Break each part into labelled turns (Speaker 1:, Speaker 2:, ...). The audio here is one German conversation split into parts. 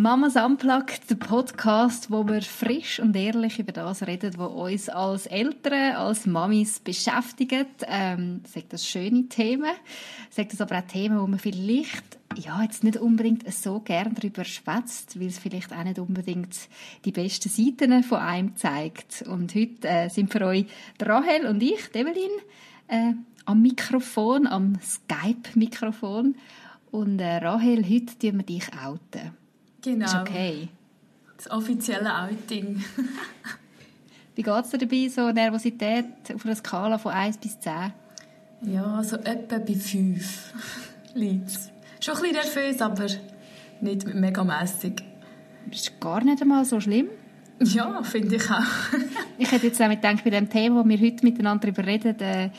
Speaker 1: Mamas Unplugged, der Podcast, wo wir frisch und ehrlich über das reden, was uns als Eltern, als Mamis beschäftigt. Ähm, sagt das schöne Themen, sagt das aber auch Themen, wo man vielleicht ja, jetzt nicht unbedingt so gern darüber schwätzt, weil es vielleicht auch nicht unbedingt die besten Seiten von einem zeigt. Und heute äh, sind für euch Rahel und ich, Evelyn, äh, am Mikrofon, am Skype-Mikrofon. Und äh, Rahel, heute tun wir dich outen.
Speaker 2: Genau.
Speaker 1: Ist okay.
Speaker 2: Das offizielle Outing.
Speaker 1: Wie geht es dir dabei, so Nervosität auf einer Skala von 1 bis 10?
Speaker 2: Ja, so etwa bei 5 liegt Schon ein bisschen nervös, aber nicht megamässig.
Speaker 1: Das ist gar nicht einmal so schlimm.
Speaker 2: Ja, finde ich auch.
Speaker 1: ich hätte jetzt auch gedacht, bei dem Thema, wo wir heute miteinander darüber reden, äh,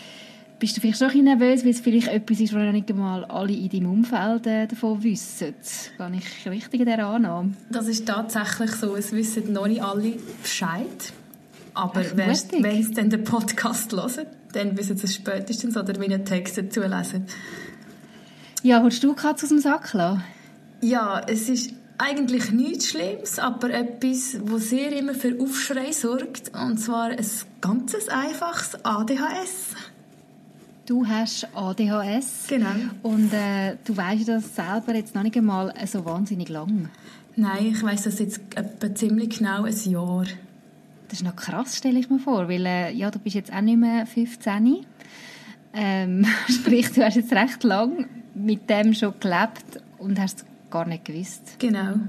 Speaker 1: bist du vielleicht schon ein bisschen nervös, weil es vielleicht etwas ist, was nicht einmal alle in deinem Umfeld äh, davon wissen? Gehe ich richtig in dieser Annahme?
Speaker 2: Das ist tatsächlich so. Es wissen noch nicht alle Bescheid. Aber wenn sie dann den Podcast hören, dann wissen sie es spätestens oder meine Texte zulesen.
Speaker 1: Ja, holst du Katze aus dem Sack lassen?
Speaker 2: Ja, es ist eigentlich nichts Schlimmes, aber etwas, was sehr immer für Aufschrei sorgt. Und zwar ein ganz einfaches ADHS.
Speaker 1: Du hast ADHS.
Speaker 2: Genau.
Speaker 1: Und äh, du weißt das selber jetzt noch nicht einmal so wahnsinnig lang.
Speaker 2: Nein, ich weiß das jetzt etwa ziemlich genau ein Jahr.
Speaker 1: Das ist noch krass, stelle ich mir vor, weil äh, ja, du bist jetzt auch nicht mehr 15. Ähm, sprich, du hast jetzt recht lang mit dem schon gelebt und hast es gar nicht gewusst.
Speaker 2: Genau.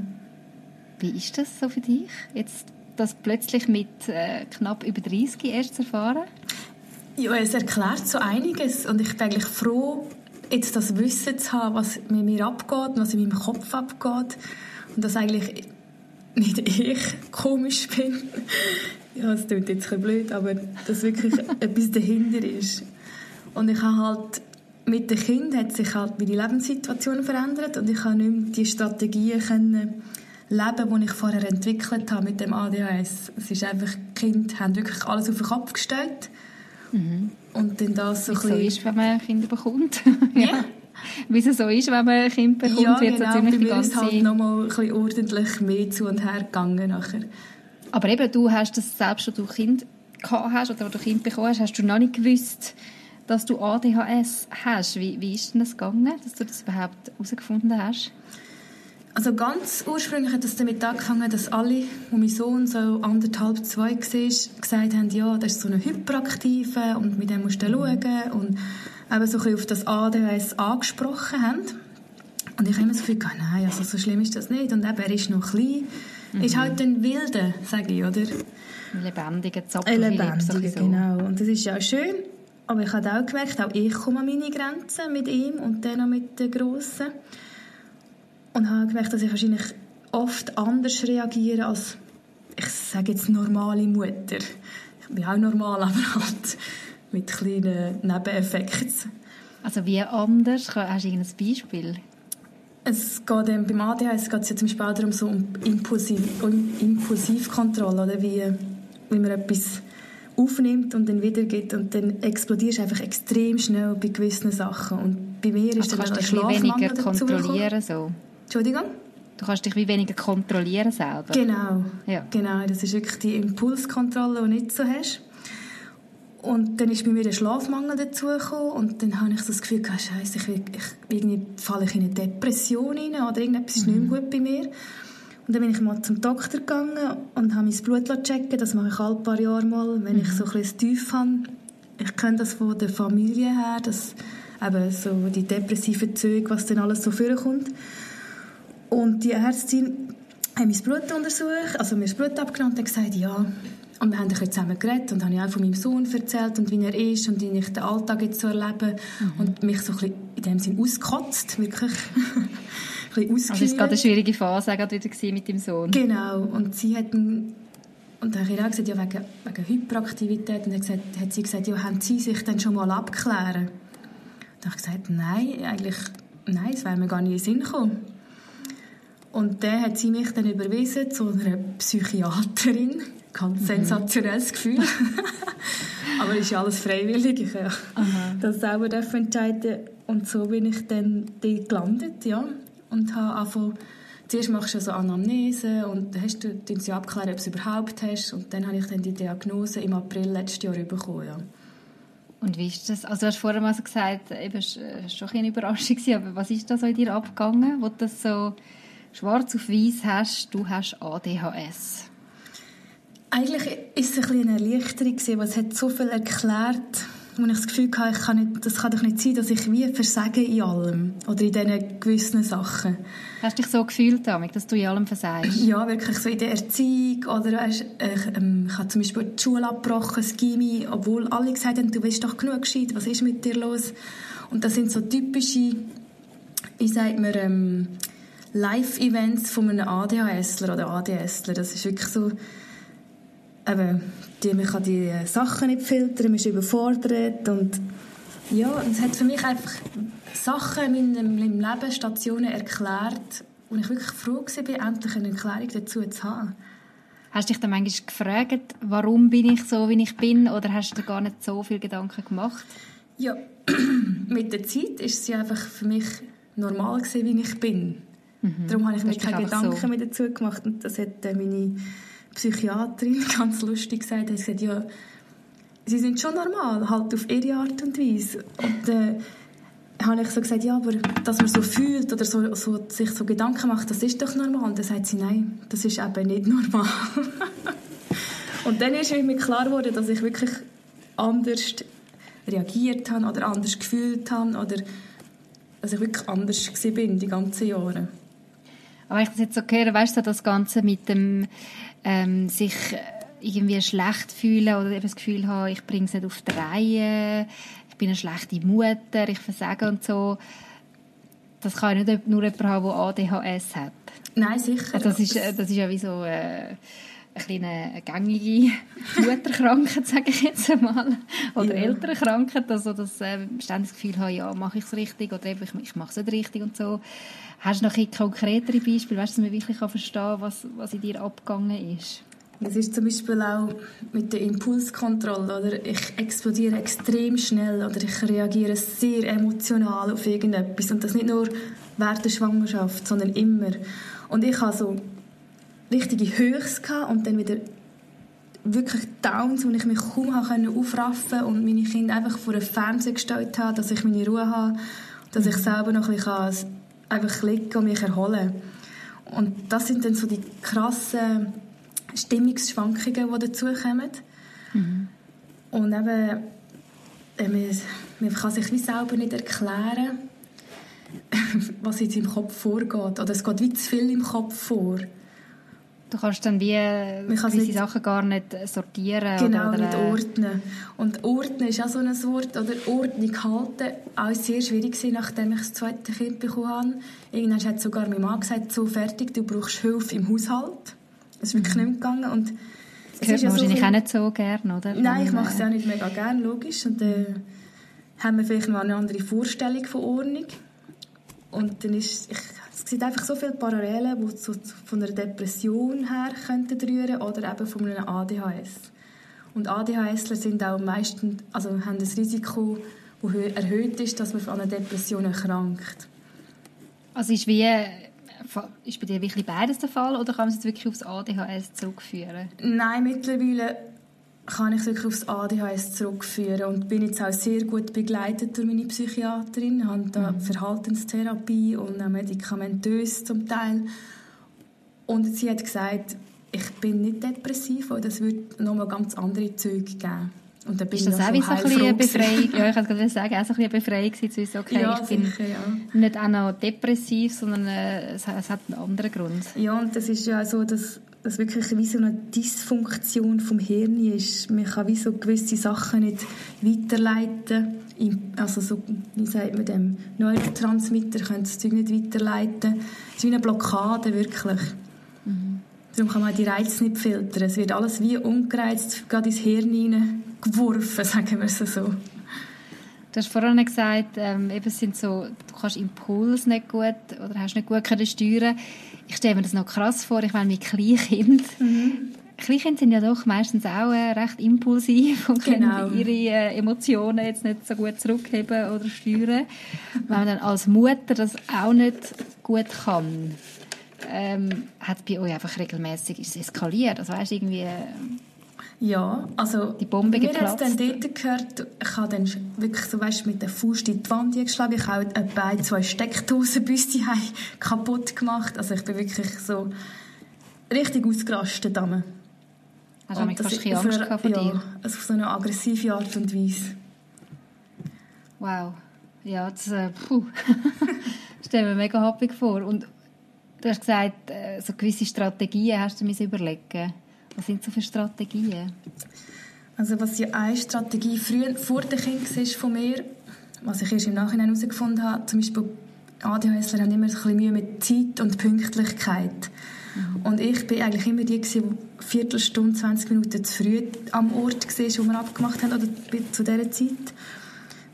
Speaker 1: Wie ist das so für dich, jetzt das plötzlich mit äh, knapp über 30 erst zu erfahren?
Speaker 2: Ja, es erklärt so einiges und ich bin eigentlich froh, jetzt das Wissen zu haben, was mit mir abgeht, was in meinem Kopf abgeht und dass eigentlich nicht ich komisch bin. ja, es klingt jetzt ein blöd, aber dass wirklich etwas dahinter ist. Und ich habe halt mit dem Kind hat sich halt meine Lebenssituation verändert und ich kann nicht mehr die Strategien können leben, die ich vorher entwickelt habe mit dem ADHS. Es ist einfach, die Kinder haben wirklich alles auf den Kopf gestellt
Speaker 1: Mhm.
Speaker 2: Und dann das so,
Speaker 1: Wie so ist, wenn man Kinder bekommt.
Speaker 2: ja.
Speaker 1: Wie es so ist, wenn man ein Kind bekommt,
Speaker 2: ja,
Speaker 1: wird
Speaker 2: genau.
Speaker 1: ziemlich die ganze...
Speaker 2: ist halt nochmal ein bisschen ordentlich mehr zu und her gegangen nachher.
Speaker 1: Aber eben, du hast das selbst, als du Kind gehabt hast oder als du Kind bekommen hast, hast du noch nicht gewusst, dass du ADHS hast. Wie, wie ist denn das gegangen, dass du das überhaupt herausgefunden hast?
Speaker 2: Also ganz ursprünglich hat es damit angefangen, dass alle, wo mein Sohn so anderthalb, zwei war, gesagt haben, ja, das ist so ein Hyperaktive und mit dem musst du schauen und eben so ein auf das ADHS angesprochen haben. Und ich habe immer das Gefühl, nein, also so schlimm ist das nicht. Und eben, er ist noch klein, mhm. ist halt ein Wilder, sage ich, oder?
Speaker 1: Ein lebendiger Zapfen.
Speaker 2: Ein lebendiger, so. genau. Und das ist ja schön. Aber ich habe auch gemerkt, auch ich komme an meine Grenzen mit ihm und dann auch mit den Grossen. Und habe gemerkt, dass ich wahrscheinlich oft anders reagiere als, ich sage jetzt, normale Mutter. Ich bin auch normal, aber halt mit kleinen Nebeneffekten.
Speaker 1: Also wie anders? Hast du irgendein Beispiel?
Speaker 2: Es geht eben, beim ADHS geht es ja zum Beispiel darum, so um, Impulsiv, um Impulsivkontrolle, oder wie, wie man etwas aufnimmt und dann wiedergibt und dann explodierst du einfach extrem schnell bei gewissen Sachen. Und bei mir ist
Speaker 1: also dann ein Schlafmangel weniger kontrollieren so.
Speaker 2: Entschuldigung?
Speaker 1: Du kannst dich wie weniger kontrollieren selber.
Speaker 2: Genau. Ja. Genau, das ist wirklich die Impulskontrolle, die du nicht so hast. Und dann ist bei mir der Schlafmangel dazugekommen und dann habe ich so das Gefühl, gehabt, Scheiße, ich, ich, irgendwie falle ich in eine Depression rein oder irgendetwas ist mhm. nicht mehr gut bei mir. Und dann bin ich mal zum Doktor gegangen und habe mein Blut checken Das mache ich alle paar Jahre mal, wenn mhm. ich so ein bisschen Tief habe. Ich kenne das von der Familie her, dass eben so die depressiven Züge, was dann alles so vorkommt. Und die Ärztin hat mein Blut untersucht, also mir das Blut abgenommen und gesagt, ja. Und wir haben dann zusammen geredet und habe ich auch von meinem Sohn erzählt und wie er ist und wie ich den Alltag jetzt so erlebe. Mhm. Und mich so ein bisschen in dem Sinn ausgekotzt, wirklich.
Speaker 1: ein bisschen Also es war gerade eine schwierige Phase gerade wieder mit dem Sohn.
Speaker 2: Genau. Und sie hat und dann habe ich auch gesagt, ja, wegen, wegen Hyperaktivität. Und dann gesagt, hat sie gesagt, ja, haben Sie sich dann schon mal abklären? Dann habe ich gesagt, nein, eigentlich, nein, es wäre mir gar nicht in den Sinn gekommen. Und dann hat sie mich dann überwiesen zu einer Psychiaterin. Ganz mhm. sensationelles Gefühl. Aber es ist ja alles freiwillig. Ich ja das selber entscheiden Und so bin ich dann dort gelandet, ja. Und habe angefangen zuerst machst du so Anamnese und dann hast du, sie abklären, ob du es überhaupt hast. Und dann habe ich dann die Diagnose im April letzten Jahr bekommen. Ja.
Speaker 1: Und wie ist das? Also du hast vorher mal so gesagt, eben, es war schon eine Überraschung, aber was ist da so in dir abgegangen, wo das so schwarz auf weiß hast, du hast ADHS?
Speaker 2: Eigentlich war es ein eine Erleichterung, weil es hat so viel erklärt wo ich das Gefühl hatte, ich kann nicht, das kann doch nicht sein, dass ich wie versage in allem oder in diesen gewissen Sachen.
Speaker 1: Hast du dich so gefühlt, damit, dass du in allem versagst?
Speaker 2: Ja, wirklich so in der Erziehung oder weißt, ich, ähm, ich habe zum Beispiel die Schule abgebrochen, das Gymi, obwohl alle gesagt haben, du bist doch genug gescheit, was ist mit dir los? Und das sind so typische, wie sagt man, ähm, Live-Events von einem ADHSler oder ADSler. Das ist wirklich so, eben, die, man kann die Sachen nicht filtern, man ist überfordert und ja, es hat für mich einfach Sachen in meinem, Leben, Stationen erklärt, wo ich wirklich froh war, endlich eine Erklärung dazu zu haben.
Speaker 1: Hast du dich dann manchmal gefragt, warum bin ich so, wie ich bin, oder hast du dir gar nicht so viele Gedanken gemacht?
Speaker 2: Ja, mit der Zeit ist es einfach für mich normal gewesen, wie ich bin. Mhm. Darum habe ich mir keine Gedanken so. mehr dazu gemacht und das hat meine Psychiaterin ganz lustig gesagt, hat gesagt, ja, sie sind schon normal, halt auf ihre Art und Weise. Und äh, habe ich so gesagt, ja, aber dass man so fühlt oder so, so, sich so Gedanken macht, das ist doch normal. Und dann sagt sie, nein, das ist eben nicht normal. und dann ist mir klar geworden, dass ich wirklich anders reagiert habe oder anders gefühlt habe oder dass ich wirklich anders war die ganzen Jahre.
Speaker 1: Aber ich das jetzt so höre, weißt du, das Ganze mit dem ähm, sich irgendwie schlecht fühlen oder eben das Gefühl haben, ich bringe es nicht auf die Reihe, ich bin eine schlechte Mutter, ich versage und so. Das kann ja nicht nur jemand haben, der ADHS hat.
Speaker 2: Nein, sicher.
Speaker 1: Also das, ist, das ist ja wie so äh, eine kleine gängige Mutterkrankheit, sage ich jetzt einmal. Oder ja. Elternkrankheit, also dass äh, ständig das Gefühl haben, ja, mache ich es richtig oder eben, ich, ich mache es nicht richtig und so. Hast du noch ein konkretere Beispiele, weißt, dass man wirklich verstehen kann, was, was in dir abgegangen ist?
Speaker 2: Das ist zum Beispiel auch mit der Impulskontrolle. Oder? Ich explodiere extrem schnell oder ich reagiere sehr emotional auf irgendetwas. Und das nicht nur während der Schwangerschaft, sondern immer. Und ich hatte so richtige Höchst und dann wieder wirklich Downs, wo ich mich kaum aufraffen konnte und meine Kinder einfach vor den Fernseher gestellt habe, dass ich meine Ruhe habe, dass ich selber noch ein bisschen einfach liegen und mich erholen Und das sind dann so die krassen Stimmungsschwankungen, die dazukommen. Mhm. Und eben, äh, man, man kann sich wie selber nicht erklären, was jetzt im Kopf vorgeht. Oder es geht wie zu viel im Kopf vor.
Speaker 1: Du kannst dann wie nicht, Sachen gar nicht sortieren.
Speaker 2: Genau,
Speaker 1: oder,
Speaker 2: nicht ordnen. Und ordnen ist auch so ein Wort, oder Ordnung halten, auch sehr schwierig gewesen, nachdem ich das zweite Kind bekommen habe. Irgendwann hat sogar mein Mann gesagt, so fertig, du brauchst Hilfe im Haushalt. Das ist wirklich mhm. nicht gegangen. Und
Speaker 1: das hört man wahrscheinlich so auch nicht so gerne, oder?
Speaker 2: Nein, ich mache es auch nicht mega gerne, logisch. Und dann äh, haben wir vielleicht noch eine andere Vorstellung von Ordnung. Und dann ist, ich es sind einfach so viele Parallelen, die so von einer Depression her könnten rühren oder eben von einem ADHS. Und ADHSler sind auch meistens, also haben das Risiko, das erhöht ist, dass man an einer Depression erkrankt.
Speaker 1: Also ist wie ist bei dir wirklich beides der Fall oder kann man es jetzt wirklich aufs ADHS zurückführen?
Speaker 2: Nein, mittlerweile kann ich wirklich aufs ADHS zurückführen und bin jetzt auch sehr gut begleitet durch meine Psychiaterin, habe da mhm. Verhaltenstherapie und auch medikamentös zum Teil. Und sie hat gesagt, ich bin nicht depressiv, weil das würde nochmal ganz andere Züge geben.
Speaker 1: Und dann bin ist das auch wie so ein bisschen eine Befreiung? ja, ich kann gerade sagen, auch so ein bisschen eine Befreiung zu wissen, okay, ja, ich bin sicher, ja. nicht auch noch depressiv, sondern äh, es, es, hat einen anderen Grund.
Speaker 2: Ja, und das ist ja so, dass das wirklich wie so eine Dysfunktion vom Hirn ist. Man kann wie so gewisse Sachen nicht weiterleiten. Also so, wie sagt man dem, Neurotransmitter können das Zeug nicht weiterleiten. Es ist wie eine Blockade, wirklich. Mhm. Darum kann man die Reize nicht filtern. Es wird alles wie ungereizt gerade ins Hirn geworfen, sagen wir es so.
Speaker 1: Du hast vorhin gesagt, ähm, eben sind so, du kannst Impuls nicht gut oder hast nicht gut können steuern. Ich stelle mir das noch krass vor, ich meine mit Kleinkind. Mhm. Kleinkinder sind ja doch meistens auch äh, recht impulsiv und genau. können ihre äh, Emotionen jetzt nicht so gut zurückheben oder steuern. Wenn man dann als Mutter das auch nicht gut kann, ähm, hat bei euch einfach regelmäßig ist eskaliert? Also weißt irgendwie...
Speaker 2: Ja, also
Speaker 1: die Bombe
Speaker 2: mir hat dann dort gehört, ich habe dann wirklich so, weißt, mit der Faust in die Wand geschlagen. Ich habe auch bei zwei Steckdosenbüste kaputt gemacht. Also ich bin wirklich so richtig ausgerastet. Hast
Speaker 1: du mich fast ein Angst
Speaker 2: vor
Speaker 1: ja, dir?
Speaker 2: Also auf so eine aggressive Art und Weise.
Speaker 1: Wow. Ja, das äh, puh. stelle mir mega happig vor. Und du hast gesagt, äh, so gewisse Strategien hast du mir überlegen was sind so für Strategien?
Speaker 2: Also was ja eine Strategie früher, vor dem Kind war von mir, was ich erst im Nachhinein herausgefunden habe, zum Beispiel ADHSler haben immer ein bisschen Mühe mit Zeit und Pünktlichkeit. Mhm. Und ich bin eigentlich immer die, die eine Viertelstunde, 20 Minuten zu früh am Ort war, wo wir abgemacht haben, oder zu dieser Zeit.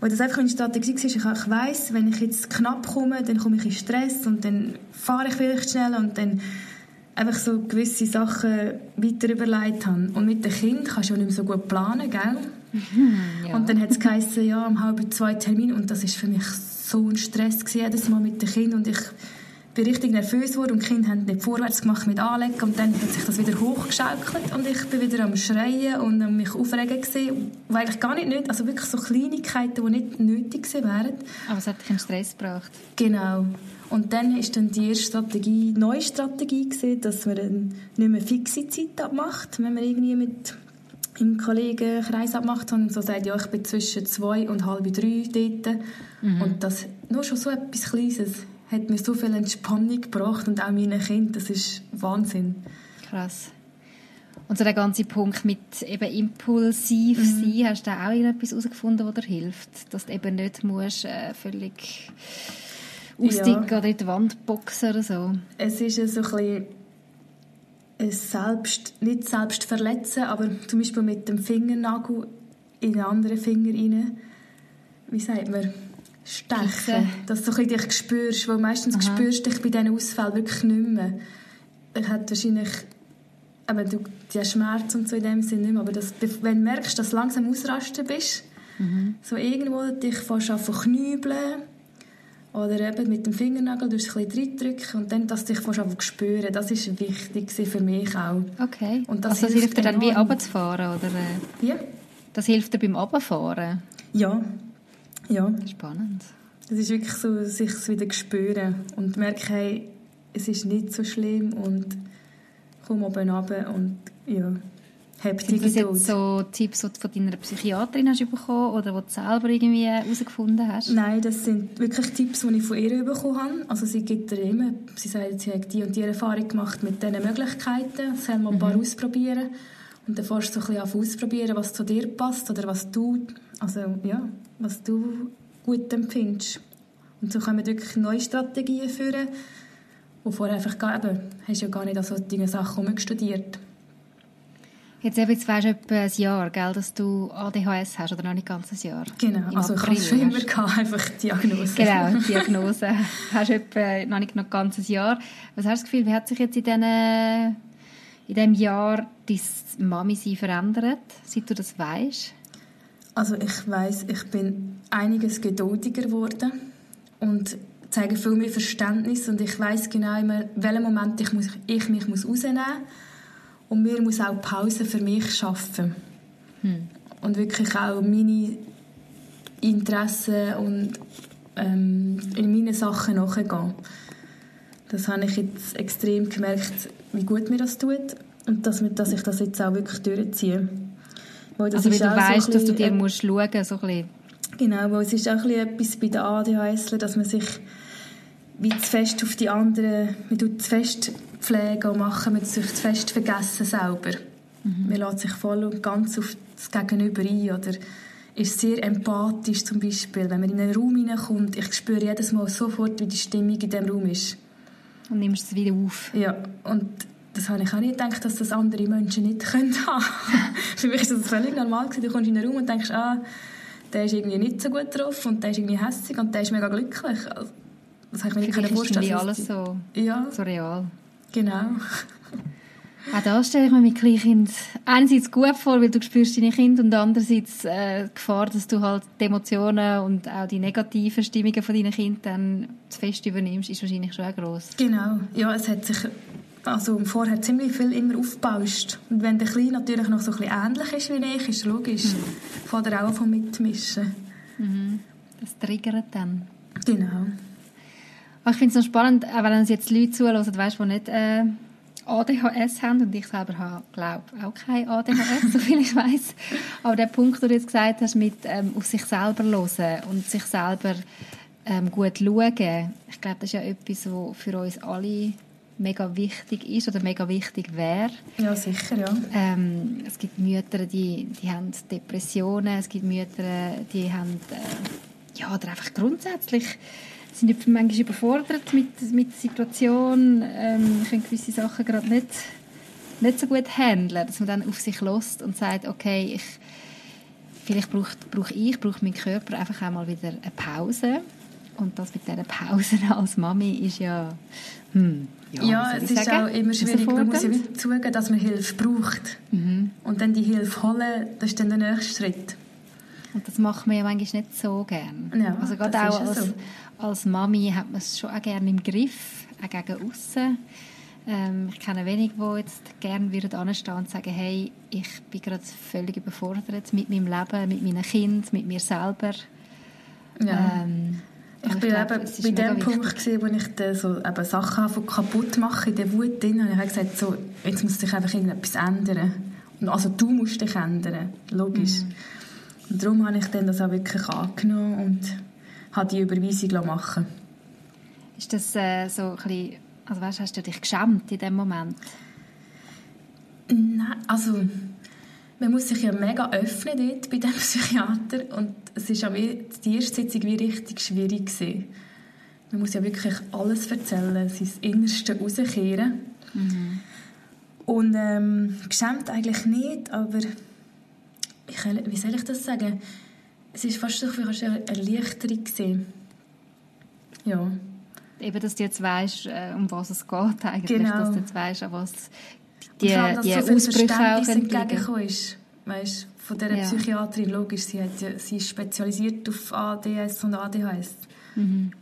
Speaker 2: Weil das einfach meine Strategie war, ich, ich weiss, wenn ich jetzt knapp komme, dann komme ich in Stress und dann fahre ich vielleicht schnell und dann einfach so gewisse Sachen weiter überlegt habe. Und mit dem Kind kannst du ja nicht mehr so gut planen, gell? Mhm, ja. Und dann hat es geheißen, ja, um halb zwei Termin und das ist für mich so ein Stress gewesen, jedes Mal mit dem Kind und ich bin richtig nervös geworden und die Kinder haben nicht vorwärts gemacht mit Anlegen und dann hat sich das wieder hochgeschaukelt und ich bin wieder am Schreien und am mich aufregen gesehen, weil eigentlich gar nicht nötig, also wirklich so Kleinigkeiten, die nicht nötig gewesen wären.
Speaker 1: Aber es hat dich in Stress gebracht.
Speaker 2: Genau. Und dann ist dann die erste Strategie, neue Strategie gewesen, dass man dann nicht mehr fixe Zeit abmacht, wenn man irgendwie mit im Kollegenkreis abmacht und so sagt, ja, ich bin zwischen zwei und halb drei dort. Mhm. Und das, nur schon so etwas Kleines hat mir so viel Entspannung gebracht und auch meinen Kindern, das ist Wahnsinn.
Speaker 1: Krass. Und so der ganze Punkt mit eben impulsiv mhm. sein, hast du auch irgendetwas herausgefunden, was dir hilft? Dass du eben nicht musst, äh, völlig ausdicken ja. oder in die Wand boxen oder so?
Speaker 2: Es ist so ein bisschen ein selbst, nicht selbst verletzen, aber zum Beispiel mit dem Fingernagel in einen anderen Finger rein. Wie sagt man? Stechen. Dass du dich spürst, weil meistens Aha. spürst du dich bei diesen Ausfällen wirklich nicht mehr. Ich hätte wahrscheinlich aber du, der Schmerz und so in dem Sinne nicht mehr, aber das, wenn du merkst, dass du langsam ausrasten bist, mhm. so irgendwo dich fast an knübeln oder eben mit dem Fingernagel durch ein bisschen reindrücken und dann, dass du dich fast einfach spüren, das ist wichtig für mich auch.
Speaker 1: Okay. Und das also das hilft dir dann wie runterzufahren, oder?
Speaker 2: Ja.
Speaker 1: Das hilft dir beim Runterfahren?
Speaker 2: Ja. Ja.
Speaker 1: Spannend.
Speaker 2: Das ist wirklich so, sich wieder spüren und merken, hey, es ist nicht so schlimm und komm oben runter und ja, hab
Speaker 1: die Sind das jetzt so Tipps, die du von deiner Psychiaterin hast bekommen oder die du selber irgendwie herausgefunden hast?
Speaker 2: Nein, das sind wirklich Tipps, die ich von ihr bekommen habe. Also sie gibt dir immer, sie sagt, sie hat die und die Erfahrung gemacht mit diesen Möglichkeiten, soll mal ein paar mhm. ausprobieren. Und dann fährst du so ein bisschen ausprobieren, was zu dir passt oder was du, also ja, was du gut empfindest. Und so können wir wirklich neue Strategien führen, die vorher einfach gar, eben, hast ja gar nicht an solche Sachen studiert.
Speaker 1: Jetzt eben, jetzt weisst du etwa ein Jahr, gell, dass du ADHS hast, oder noch nicht ganz ein Jahr?
Speaker 2: Genau, Im also ich habe es schon immer gehabt, einfach Diagnose.
Speaker 1: Genau, Diagnose. hast du etwa noch nicht noch ganz ein Jahr. Was hast du das Gefühl, wie hat sich jetzt in diesen in diesem Jahr dein Mami-Sein verändert, seit du das weißt?
Speaker 2: Also ich weiß, ich bin einiges geduldiger geworden und zeige viel mehr Verständnis und ich weiß genau immer, in welchem Moment ich, muss, ich mich muss rausnehmen muss und mir muss auch Pause für mich schaffen hm. und wirklich auch meine Interessen und ähm, in meine Sachen nachgehen. Das habe ich jetzt extrem gemerkt, wie gut mir das tut und dass, dass ich das jetzt auch wirklich durchziehe.
Speaker 1: Weil das also weil du weißt, so dass du dir musst schauen musst, so ein
Speaker 2: Genau, weil es ist auch ein etwas bei den ADHS, dass man sich wie zu fest auf die anderen, man tut zu fest Pflege machen, man sich zu fest vergessen selber. Mhm. Man lässt sich voll und ganz auf das Gegenüber ein oder ist sehr empathisch zum Beispiel. Wenn man in einen Raum hineinkommt, ich spüre jedes Mal sofort, wie die Stimmung in diesem Raum ist.
Speaker 1: Und nimmst es wieder auf.
Speaker 2: Ja, und das habe ich auch nicht gedacht, dass das andere Menschen nicht können haben. Für mich ist das völlig normal Du kommst in einen Raum und denkst, ah, der ist irgendwie nicht so gut drauf und der ist irgendwie hässlich und der ist mega glücklich.
Speaker 1: Das habe ich mir nicht vorstellen. Ist alles so,
Speaker 2: ja.
Speaker 1: so real.
Speaker 2: Genau.
Speaker 1: Auch das stelle ich mir mit Kleinkind einerseits gut vor, weil du spürst deine Kinder und andererseits äh, die Gefahr, dass du halt die Emotionen und auch die negativen Stimmungen von deinen Kindern dann zu fest übernimmst, ist wahrscheinlich schon auch gross.
Speaker 2: Genau, ja, es hat sich also vorher ziemlich viel immer aufgebauscht. Und wenn der Kleine natürlich noch so ein bisschen ähnlich ist wie ich, ist logisch, mhm. fängt er auch von mitmischen.
Speaker 1: Mhm. Das triggert dann.
Speaker 2: Genau.
Speaker 1: Aber ich finde es noch spannend, auch wenn uns jetzt Leute zuhören, weißt, die nicht äh, ADHS haben, und ich selber habe, glaube auch kein ADHS, so viel ich weiß. Aber der Punkt, den du jetzt gesagt hast, mit ähm, auf sich selber hören und sich selber ähm, gut schauen, ich glaube, das ist ja etwas, was für uns alle mega wichtig ist oder mega wichtig wäre.
Speaker 2: Ja, sicher, ja.
Speaker 1: Ähm, es gibt Mütter, die, die haben Depressionen, es gibt Mütter, die haben, äh, ja, oder einfach grundsätzlich sind manchmal überfordert mit, mit der Situation, ähm, können gewisse Sachen gerade nicht, nicht so gut handeln, dass man dann auf sich lässt und sagt, okay, ich, vielleicht brauche brauch ich, brauche mein Körper einfach einmal wieder eine Pause. Und das mit dieser Pause als Mami ist ja hm,
Speaker 2: ja, ja es ist sagen? auch immer schwierig. Man muss ja zugeben, dass man Hilfe braucht. Mhm. Und dann die Hilfe holen, das ist dann der nächste Schritt.
Speaker 1: Und das macht man ja manchmal nicht so gern.
Speaker 2: Ja,
Speaker 1: also gerade auch als, so. als Mami hat man es schon auch gerne im Griff, auch gegen außen. Ähm, ich kenne wenige, die jetzt gerne würden anstehen und sagen, hey, ich bin gerade völlig überfordert mit meinem Leben, mit meinen Kindern, mit mir selber.
Speaker 2: Ja. Ähm, ich bin glaub, eben bei dem Punkt gewesen, wo ich dann so eben Sachen kaputt mache in der Wut drin und ich habe gesagt, so, jetzt muss sich einfach irgendetwas ändern. Und also du musst dich ändern, logisch. Mhm. Und darum habe ich dann das auch wirklich angenommen und habe die Überweisung machen
Speaker 1: Ist das äh, so ein bisschen, also weißt, hast du dich geschämt in dem Moment?
Speaker 2: Nein, also man muss sich ja mega öffnen dort bei dem Psychiater und es ist ja wie, die erste Sitzung wie richtig schwierig gewesen. Man muss ja wirklich alles erzählen, sein Innerste rauskehren. Mhm. Und ähm, geschämt eigentlich nicht, aber ich, wie soll ich das sagen? Es ist fast so eine Erleichterung gewesen. Ja.
Speaker 1: Eben, dass du jetzt weißt, äh, um was es geht eigentlich,
Speaker 2: genau.
Speaker 1: dass du jetzt weißt, an was die, allem, die so Ausbrüche auch
Speaker 2: entgegengekommen ist. Weißt, von dieser ja. Psychiaterin, logisch, sie, hat, sie ist spezialisiert auf ADS und ADHS.
Speaker 1: Mhm.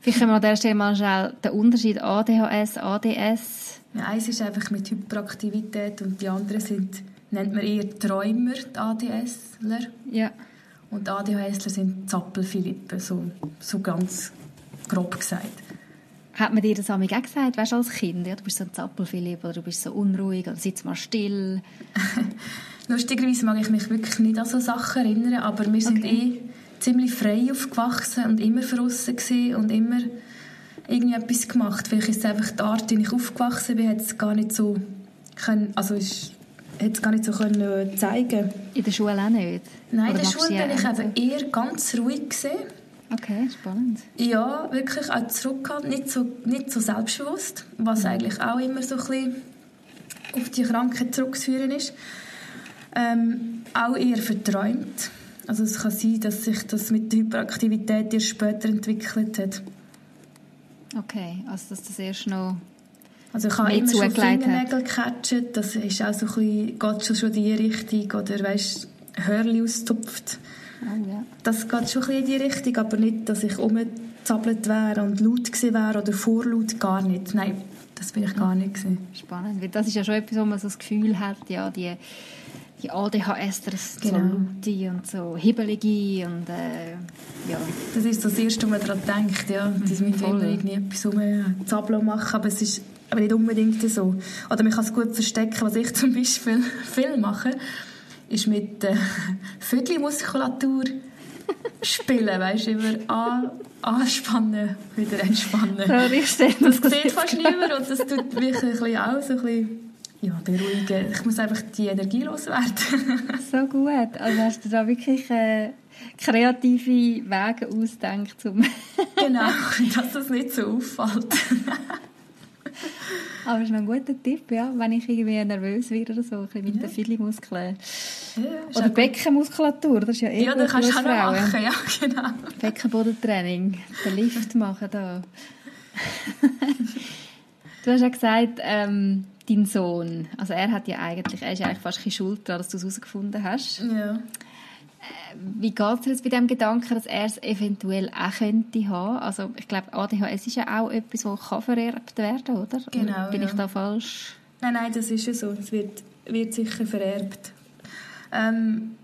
Speaker 1: Vielleicht können wir an dieser Stelle mal schnell den Unterschied ADHS, ADS...
Speaker 2: Ja, eins ist einfach mit Hyperaktivität und die anderen sind, nennt man eher Träumer, die ADSler.
Speaker 1: Ja.
Speaker 2: Und die ADHSler sind Zappelphilippen, so, so ganz grob gesagt.
Speaker 1: Hat man dir das auch gesagt, weißt, als Kind? Ja, du bist so ein Zappelphilipp oder du bist so unruhig oder sitzt mal still.
Speaker 2: Lustigerweise mag ich mich wirklich nicht an so Sachen erinnern, aber wir sind okay. eh ziemlich frei aufgewachsen und immer draussen und immer irgendwie etwas gemacht. Vielleicht ist es einfach die Art, wie ich aufgewachsen bin, hat es gar nicht so können, also ist, hat es gar nicht so können äh, zeigen.
Speaker 1: In der Schule auch nicht?
Speaker 2: Nein, in der Schule bin ich eben eher ganz ruhig gesehen.
Speaker 1: Okay, spannend.
Speaker 2: Ja, wirklich auch zurückgehalten, nicht so, nicht so selbstbewusst, was mhm. eigentlich auch immer so ein bisschen auf die Krankheit zurückzuführen ist. Ähm, auch eher verträumt. Also es kann sein, dass sich das mit der Hyperaktivität erst später entwickelt hat.
Speaker 1: Okay, also dass das erst noch
Speaker 2: also ich habe immer schon Fingernägel gecatcht, das ist auch so ein bisschen, geht schon in die Richtung, oder weißt, Hörli austupft.
Speaker 1: Ja.
Speaker 2: Das geht schon ein bisschen in die Richtung, aber nicht, dass ich umgezappelt wäre und laut gewesen wäre oder vorlaut, gar nicht. Nein, das bin ich gar nicht gewesen.
Speaker 1: Spannend, weil das ist ja schon etwas, wo man so das Gefühl hat, ja, die, die ADHS, das
Speaker 2: genau.
Speaker 1: so laute und so hibbelige und äh, ja.
Speaker 2: Das ist so das Erste, was man daran denkt, ja. Die müssen immer irgendwie etwas rumzappeln machen, aber es ist aber nicht unbedingt so. Oder man kann es gut verstecken, was ich zum Beispiel viel mache ist mit der Viertelmuskulatur spielen, weißt du, immer an, anspannen, wieder entspannen.
Speaker 1: So,
Speaker 2: das sieht fast niemand und das tut mich ein bisschen auch so ein bisschen ja, beruhigen. Ich muss einfach die Energie loswerden.
Speaker 1: so gut. Also hast du da wirklich äh, kreative Wege ausgedacht, um...
Speaker 2: genau, dass das nicht so auffällt.
Speaker 1: Aber das ist noch ein guter Tipp, ja, wenn ich irgendwie nervös werde oder so, ein bisschen mit ja. den Filetmuskeln. Ja, oder Beckenmuskulatur, das ist ja eh
Speaker 2: Ja, das kannst du auch noch machen, ja, genau.
Speaker 1: Beckenbodentraining, den Lift machen da. du hast ja gesagt, ähm, dein Sohn, also er hat ja eigentlich, er ist eigentlich fast schuld daran, dass du es herausgefunden hast.
Speaker 2: Ja.
Speaker 1: Wie geht es jetzt bei dem Gedanken, dass er es eventuell auch könnte haben? Also ich glaube, ADHS ist ja auch etwas, das kann vererbt werden, oder?
Speaker 2: Genau,
Speaker 1: Bin
Speaker 2: ja.
Speaker 1: ich da falsch?
Speaker 2: Nein, nein, das ist ja so. Es wird, wird sicher vererbt. Ähm,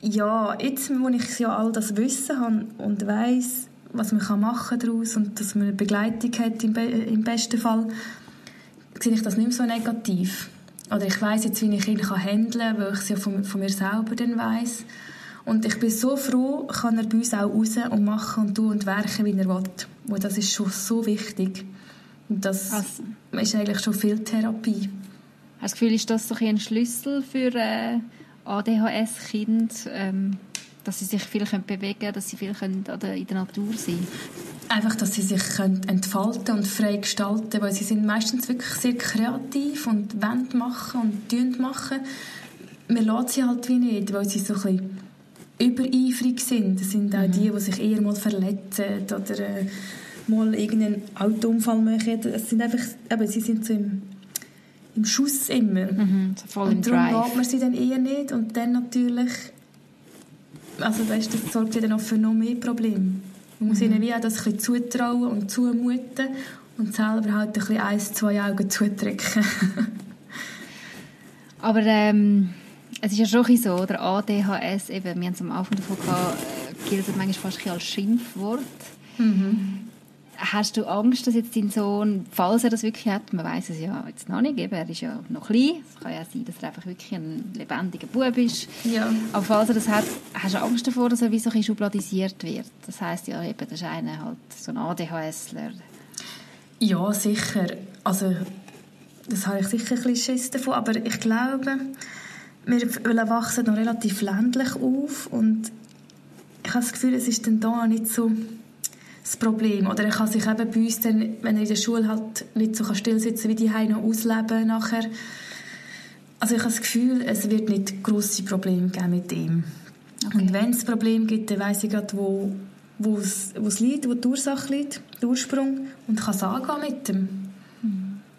Speaker 2: ja, jetzt, wo ich ja all das Wissen habe und weiß, was man kann machen daraus und dass man eine Begleitung hat im, Be im besten Fall, sehe ich das nicht mehr so negativ. Oder ich weiß jetzt, wie ich ihn kann handeln kann, weil ich es ja von, von mir selber dann weiss. Und ich bin so froh, kann er bei uns auch raus und machen und tun und werken, wie er will. Und das ist schon so wichtig. Und das
Speaker 1: Also-
Speaker 2: ist eigentlich schon viel Therapie.
Speaker 1: Hast du das Gefühl, ist das so ein Schlüssel für äh, ADHS-Kind, ähm, dass sie sich viel können bewegen können, dass sie viel können in der Natur sein
Speaker 2: Einfach, dass sie sich können entfalten und frei gestalten weil sie sind meistens wirklich sehr kreativ und wollen machen und tun machen. Man lässt sie halt wie nicht, weil sie so ein bisschen übereifrig sind. Das sind auch die, die sich eher mal verletzen oder äh, mal irgendeinen Autounfall machen. Das sind einfach, eben, sie sind so im, im Schuss immer.
Speaker 1: Mhm, so voll im
Speaker 2: Und darum
Speaker 1: Drive.
Speaker 2: lässt man sie dann eher nicht und dann natürlich also weißt, das sorgt ja dann auch für noch mehr Probleme. Man muss ihnen wie auch das ein bisschen zutrauen und zumuten und selber halt ein bisschen eins, zwei Augen zudrücken.
Speaker 1: Aber ähm, es ist ja schon so, oder ADHS, eben, wir haben es am Anfang davon gehabt, äh, gilt manchmal fast als Schimpfwort. Hast du Angst, dass jetzt dein Sohn, falls er das wirklich hat, man weiß es ja jetzt noch nicht, eben, er ist ja noch klein, es kann ja sein, dass er einfach wirklich ein lebendiger Bub ist,
Speaker 2: ja.
Speaker 1: aber falls er das hat, hast du Angst davor, dass er wie so ein schubladisiert wird? Das heisst ja eben, das ist einer halt so ein ADHSler.
Speaker 2: ja, sicher. Also, das habe ich sicher ein bisschen Schiss davon, aber ich glaube, wir wachsen noch relativ ländlich auf und ich habe das Gefühl, es ist dann da nicht so das Problem. Oder er kann sich eben bei uns dann, wenn er in der Schule halt nicht so still sitzen wie die noch ausleben nachher. Also ich habe das Gefühl, es wird nicht grosse Probleme geben mit ihm. Und wenn es Probleme gibt, dann weiss ich gerade, wo, wo, es, wo es liegt, wo die Ursache liegt, der Ursprung, und kann es angehen mit dem.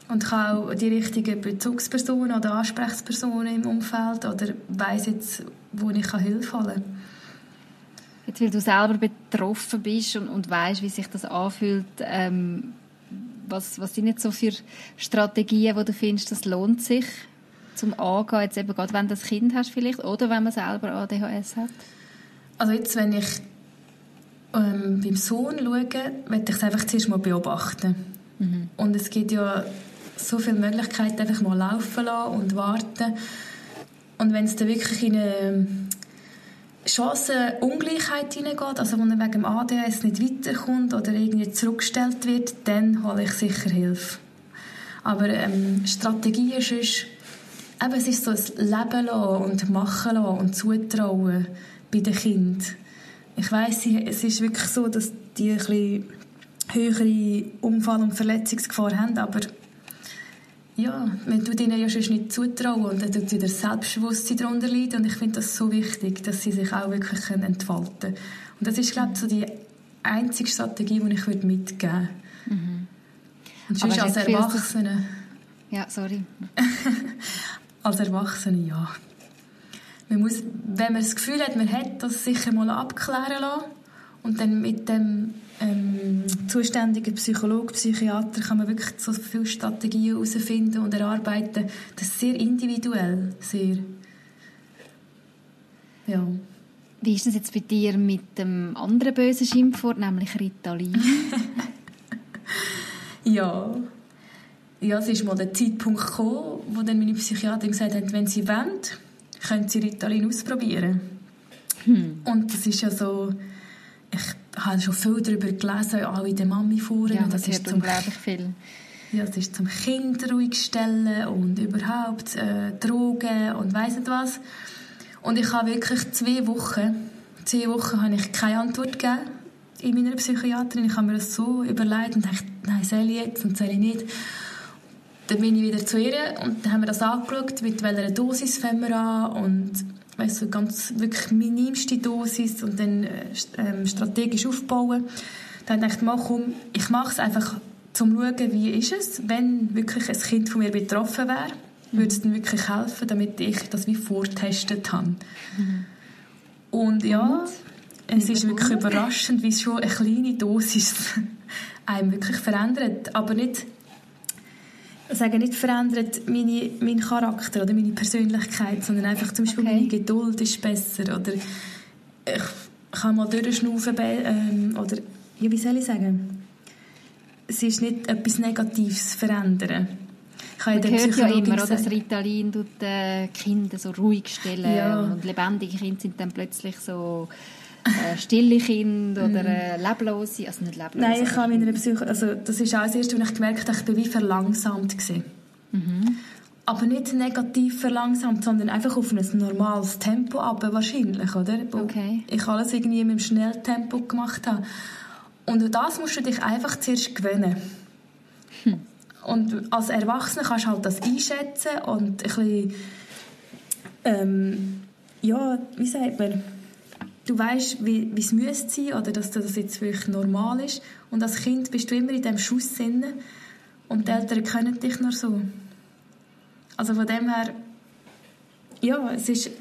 Speaker 2: Und kann auch die richtigen Bezugspersonen oder Ansprechpersonen im Umfeld oder weiss jetzt, wo ich kann Hilfe holen kann.
Speaker 1: Jetzt, weil du selber betroffen bist und, und weißt, wie sich das anfühlt, ähm, was, was sind jetzt so für Strategien, wo du findest, das lohnt sich zum Angehen, jetzt eben gerade, wenn du ein Kind hast vielleicht, oder wenn man selber ADHS hat?
Speaker 2: Also jetzt, wenn ich ähm, beim Sohn schaue, möchte ich es einfach zuerst mal beobachten. Und es gibt ja so viele Möglichkeiten, einfach mal laufen lassen und warten. Und wenn es dann wirklich in eine Chancenungleichheit hineingeht, also wo er wegen dem ADHS nicht weiterkommt oder irgendwie zurückgestellt wird, dann hole ich sicher Hilfe. Aber ähm, Strategie ist, ist eben, es ist so ein Leben lassen und machen lassen und zutrauen bei den Kindern. Ich weiss, es ist wirklich so, dass die ein bisschen höhere Unfall- und Verletzungsgefahr haben, aber ja, man tut ihnen ja sonst nicht zutrauen und dann tut wieder Selbstbewusstsein darunter leiden und ich finde das so wichtig, dass sie sich auch wirklich können entfalten können. Und das ist, glaube ich, so die einzige Strategie, die ich würde mitgeben würde. Und
Speaker 1: Aber
Speaker 2: sonst als
Speaker 1: du
Speaker 2: Erwachsene,
Speaker 1: Ja, sorry.
Speaker 2: als Erwachsene, ja. Man muss, wenn man das Gefühl hat, man hat das sicher mal abklären lassen und dann mit dem ähm, zuständigen Psychologen, Psychiater kann man wirklich so viele Strategien herausfinden und erarbeiten. Das ist sehr individuell, sehr. Ja.
Speaker 1: Wie ist das jetzt bei dir mit dem anderen bösen Schimpfwort, nämlich Ritalin?
Speaker 2: Ja. Ja, es ist mal der Zeitpunkt gekommen, wo dann meine Psychiaterin gesagt hat, wenn sie wollen, können sie Ritalin ausprobieren. Und das ist ja so, ich habe schon viel darüber gelesen, auch in den Mami-Foren.
Speaker 1: ja,
Speaker 2: und
Speaker 1: das
Speaker 2: ist
Speaker 1: unglaublich viel.
Speaker 2: ja, das ist zum Kind ruhig stellen und überhaupt äh, Drogen und weiss nicht was. Und ich habe wirklich zwei Wochen, zwei Wochen habe ich keine Antwort gegeben in meiner Psychiaterin. Ich habe mir das so überlegt und dachte, nein, soll ich jetzt und soll ich nicht. Dann bin ich wieder zu ihr und dann haben wir das angeschaut, mit welcher Dosis fangen wir an und weißt du, ganz wirklich minimste Dosis und dann äh, ähm, strategisch aufbauen. Dann dachte ich, komm, ich mache es einfach zum schauen, wie ist es, wenn wirklich ein Kind von mir betroffen wäre, würde es dann wirklich helfen, damit ich das wie vortestet habe. Mhm. Und ja, Und? es ist wirklich überraschend, wie schon eine kleine Dosis einem wirklich verändert, aber nicht sagen nicht verändert meine, meinen Charakter oder meine Persönlichkeit, sondern einfach zum Beispiel okay. meine Geduld ist besser oder ich kann mal durchschnaufen ähm, oder ja, wie soll ich sagen es ist nicht etwas Negatives verändern
Speaker 1: man hört ja immer, oder, dass Ritalin tut, äh, Kinder so ruhig stellen ja. und lebendige Kinder sind dann plötzlich so äh, stille Kinder oder äh, leblose, also nicht leblose.
Speaker 2: Nein, ich habe meiner Psycho also das ist auch das erste, als ich gemerkt habe, ich bin wie verlangsamt Mhm. Aber nicht negativ verlangsamt, sondern einfach auf ein normales Tempo aber wahrscheinlich, oder? Wo okay. ich alles irgendwie mit dem Schnelltempo gemacht habe. Und das musst du dich einfach zuerst gewöhnen. Hm. Und als Erwachsener kannst du halt das einschätzen und ein bisschen, ähm, ja, wie sagt man, du weißt, wie, wie es müsste sein oder dass das jetzt wirklich normal ist. Und als Kind bist du immer in diesem Schuss drin und die Eltern können dich nur so. Also von dem her, ja, es ist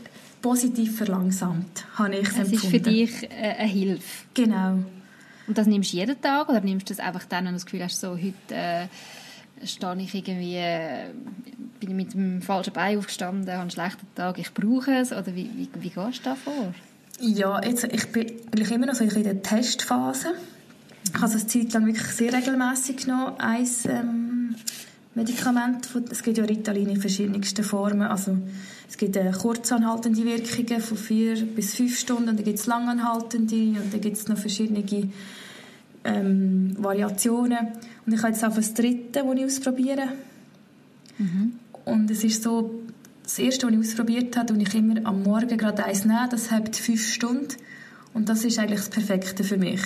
Speaker 2: positiv verlangsamt, habe ich es
Speaker 1: Es ist für dich äh, eine Hilfe.
Speaker 2: Genau.
Speaker 1: Und das nimmst du jeden Tag oder nimmst du das einfach dann, wenn du das Gefühl hast, so heute äh, stehe ich irgendwie, äh, bin ich mit dem falschen Bein aufgestanden, habe einen schlechten Tag, ich brauche es oder wie, wie, wie gehst du da vor?
Speaker 2: Ja, jetzt, ich bin ich immer noch so in der Testphase. Ich habe es eine Zeit lang wirklich sehr regelmäßig genommen. Ein ähm, Medikament, es gibt ja Ritalin in verschiedensten Formen. Also, es gibt äh, kurzanhaltende Wirkungen von vier bis fünf Stunden, dann gibt es langanhaltende und dann gibt es noch verschiedene ähm, Variationen. Und ich habe jetzt auch das dritte, das ich ausprobiere. Mhm. Und es ist so, das erste, was ich ausprobiert habe, und ich immer am Morgen gerade eins nehmen, das hat fünf Stunden. Und das ist eigentlich das Perfekte für mich.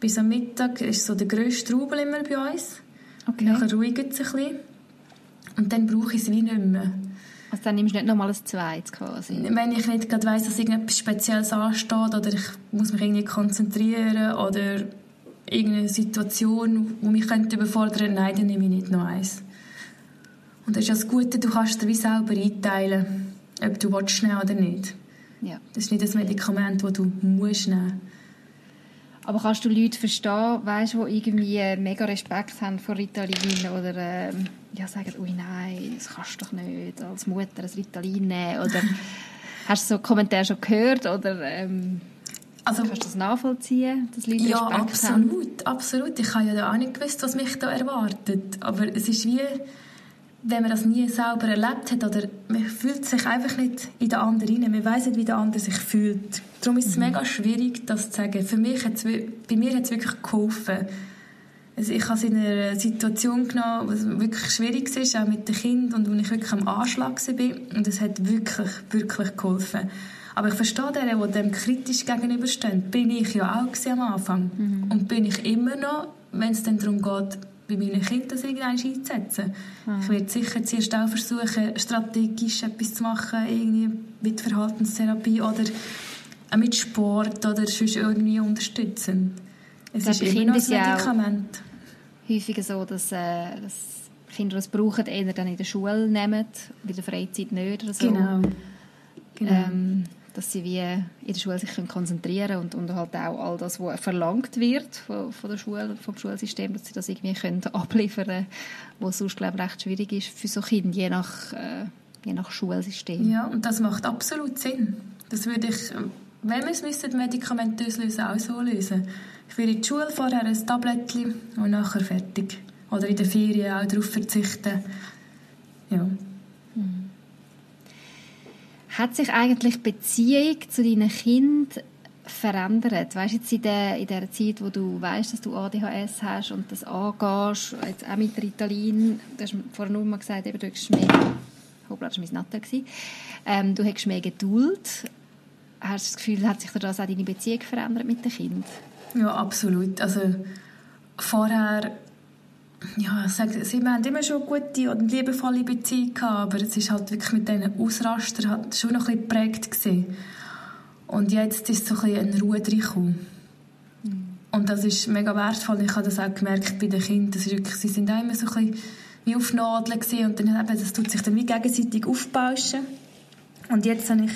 Speaker 2: Bis am Mittag ist so der grösste Trubel immer bei uns. Okay. Nachher ruhigt es ein bisschen. Und dann brauche ich es wie nicht mehr.
Speaker 1: Also dann nimmst du nicht nochmal ein zweites quasi?
Speaker 2: Wenn ich nicht gerade weiss, dass irgendetwas Spezielles ansteht oder ich muss mich irgendwie konzentrieren oder irgendeine Situation, die mich könnte überfordern könnte, nein, dann nehme ich nicht noch eins. Und das ist ja das Gute, du kannst dir wie selber einteilen, ob du willst nehmen oder nicht. Ja. Das ist nicht das Medikament, das du musst nehmen
Speaker 1: aber kannst du Leute verstehen, weißt, die irgendwie mega Respekt haben vor Ritalin oder ähm, ja, sagen, ui nein, das kannst du doch nicht als Mutter ein Ritalin nehmen oder hast du so Kommentare schon gehört oder ähm, also, kannst du das nachvollziehen, dass Leute
Speaker 2: ja,
Speaker 1: Respekt
Speaker 2: absolut, haben? absolut, absolut. Ich habe ja auch nicht gewusst, was mich da erwartet, aber es ist wie wenn man das nie selber erlebt hat oder man fühlt sich einfach nicht in den anderen rein, man weiß nicht, wie der andere sich fühlt. Darum ist es mhm. mega schwierig, das zu sagen. Für mich hat's, bei mir hat es wirklich geholfen. Also ich habe es in einer Situation genommen, was wirklich schwierig war, auch mit den Kindern und wo ich wirklich am Anschlag war. Und es hat wirklich, wirklich geholfen. Aber ich verstehe denen, die dem kritisch gegenüberstehen. Bin ich ja auch am Anfang. Mhm. Und bin ich immer noch, wenn es dann darum geht, bei meinen Kindern das irgendwann einzusetzen. Mhm. Ich werde sicher zuerst auch versuchen, strategisch etwas zu machen, irgendwie mit Verhaltenstherapie oder auch mit Sport oder sonst irgendwie unterstützen. Es ist immer noch ein Medikament.
Speaker 1: häufiger so, dass, äh, dass Kinder es brauchen, eher dann in der Schule nehmen, bei der Freizeit nicht oder so.
Speaker 2: Genau.
Speaker 1: genau. Ähm, dass sie wie in der Schule sich konzentrieren können und, und halt auch all das, was verlangt wird von, von der Schule, vom Schulsystem, dass sie das irgendwie können abliefern können, was sonst, glaube ich, recht schwierig ist für so Kinder, je nach, äh, je nach Schulsystem.
Speaker 2: Ja, und das macht absolut Sinn. Das würde ich, wenn wir es müssen, medikamentös lösen, auch so lösen. Ich würde in die Schule vorher ein Tablettchen und nachher fertig. Oder in den Ferien auch darauf verzichten. Ja.
Speaker 1: Hat sich eigentlich die Beziehung zu deinen Kindern verändert? Weißt jetzt in der, in der Zeit, wo du weißt, dass du ADHS hast und das angehst, jetzt auch mit Ritalin, du hast vorhin nur mal gesagt, eben, du hast mehr, hoppla, das war mein Nattel, ähm, du hast mehr Geduld. Hast du das Gefühl, hat sich das auch deine Beziehung verändert mit den Kindern?
Speaker 2: Ja, absolut. Also vorher ja, ich sage, sie haben immer schon gute und liebevolle Beziehungen gehabt, aber es ist halt wirklich mit diesen Ausrastern halt schon noch ein bisschen geprägt gewesen. Und jetzt ist so ein bisschen eine Ruhe reingekommen. Mhm. Und das ist mega wertvoll. Ich habe das auch gemerkt bei den Kindern. Das ist wirklich, sie sind auch immer so ein bisschen wie auf Nadeln gewesen. und dann eben, das tut sich dann wie gegenseitig aufbauschen. Und jetzt habe ich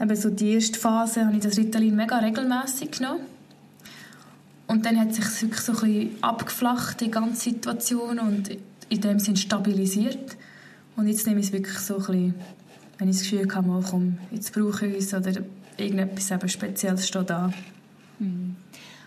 Speaker 2: eben so die erste Phase, habe ich das Ritalin mega regelmäßig genommen. Und dann hat sich wirklich so ein bisschen abgeflacht, die ganze Situation, und in dem Sinn stabilisiert. Und jetzt nehme ich es wirklich so ein bisschen, wenn ich das Gefühl habe, mal, komm, jetzt brauche ich es oder irgendetwas eben Spezielles steht da.
Speaker 1: Mhm.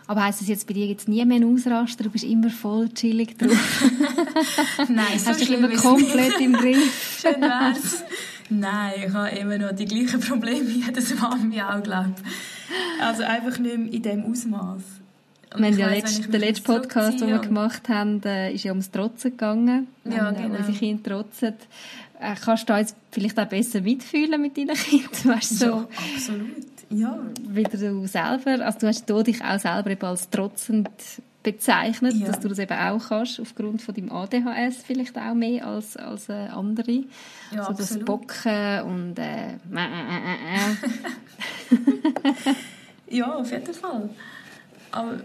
Speaker 1: Aber heisst das jetzt bei dir jetzt nie mehr ein Ausraster? Du bist immer voll chillig drauf?
Speaker 2: Nein, so
Speaker 1: Hast du immer komplett im Griff?
Speaker 2: Schön wär's. Nein, ich habe immer noch die gleichen Probleme jedes Mami auch, glaube Also einfach nicht mehr in diesem Ausmaß.
Speaker 1: Und wir ja letzt, der letzte Podcast, den wir gemacht haben, äh, ist ja ums Trotzen gegangen.
Speaker 2: Ja,
Speaker 1: wenn,
Speaker 2: genau.
Speaker 1: unsere Kinder trotzen. Äh, kannst du da jetzt vielleicht auch besser mitfühlen mit deinen Kindern? Weißt, so,
Speaker 2: ja, absolut. Ja.
Speaker 1: Wieder du selber, also du hast du dich auch selber eben als trotzend bezeichnet, ja. dass du das eben auch kannst, aufgrund von deinem ADHS vielleicht auch mehr als, als äh, andere.
Speaker 2: Ja,
Speaker 1: so das Bocken und äh, äh,
Speaker 2: äh, Ja, auf jeden Fall. Aber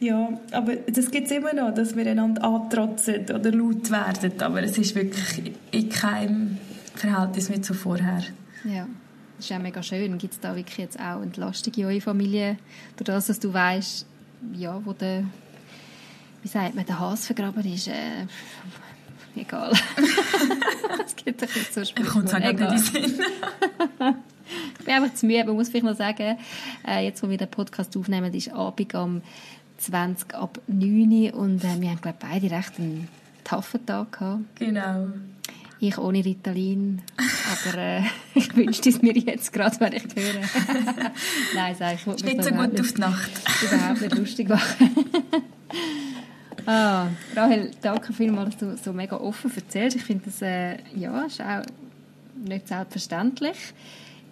Speaker 2: ja, aber das gibt es immer noch, dass wir einander antrotzen oder laut werden, aber es ist wirklich in keinem Verhältnis mit so vorher.
Speaker 1: Ja. Das ist auch mega schön. Gibt es da wirklich jetzt auch Entlastung in eurer Familie? Durch das, dass du weißt, ja, wo der, wie sagt man, der Hase vergraben ist, äh, egal. Es gibt doch nicht so
Speaker 2: Kommt es nicht in Sinn.
Speaker 1: ich bin einfach zu müde. Man muss vielleicht noch sagen, äh, jetzt, wo wir den Podcast aufnehmen, ist Abend am 20 ab 9 Uhr und äh, wir haben, glaube beide recht einen taffen Tag gehabt.
Speaker 2: Genau.
Speaker 1: Ich ohne Ritalin, aber äh, ich wünschte es mir jetzt gerade, wenn ich höre. Nein, sag ich.
Speaker 2: Ist nicht so gut auf die Nacht.
Speaker 1: überhaupt nicht lustig machen. ah, Rahel, danke vielmals, dass du so mega offen erzählst. Ich finde das, äh, ja, ist auch nicht selbstverständlich.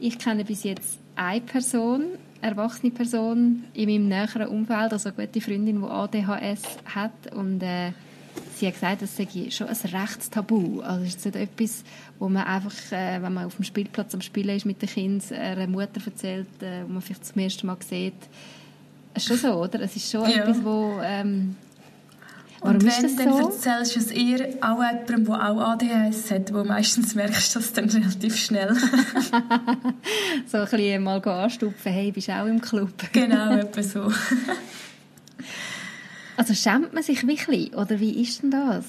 Speaker 1: Ich kenne bis jetzt eine Person, erwachsene Person in meinem näheren Umfeld, also eine gute Freundin, die ADHS hat und äh, sie hat gesagt, das sei schon ein Rechtstabu. Also es ist nicht etwas, wo man einfach, äh, wenn man auf dem Spielplatz am Spielen ist mit den Kindern, einer Mutter erzählt, äh, wo man vielleicht zum ersten Mal sieht. Es ist schon so, oder? Es ist schon
Speaker 2: Ja.
Speaker 1: etwas, wo... Ähm, warum
Speaker 2: Und wenn,
Speaker 1: das
Speaker 2: dann
Speaker 1: so?
Speaker 2: erzählst du es eher auch jemandem, der auch ADHS hat, wo meistens merkst du das dann relativ schnell.
Speaker 1: So ein bisschen mal anstupfen, hey, bist du auch im Club?
Speaker 2: genau, etwa so.
Speaker 1: Also schämt man sich wirklich, oder wie ist denn das?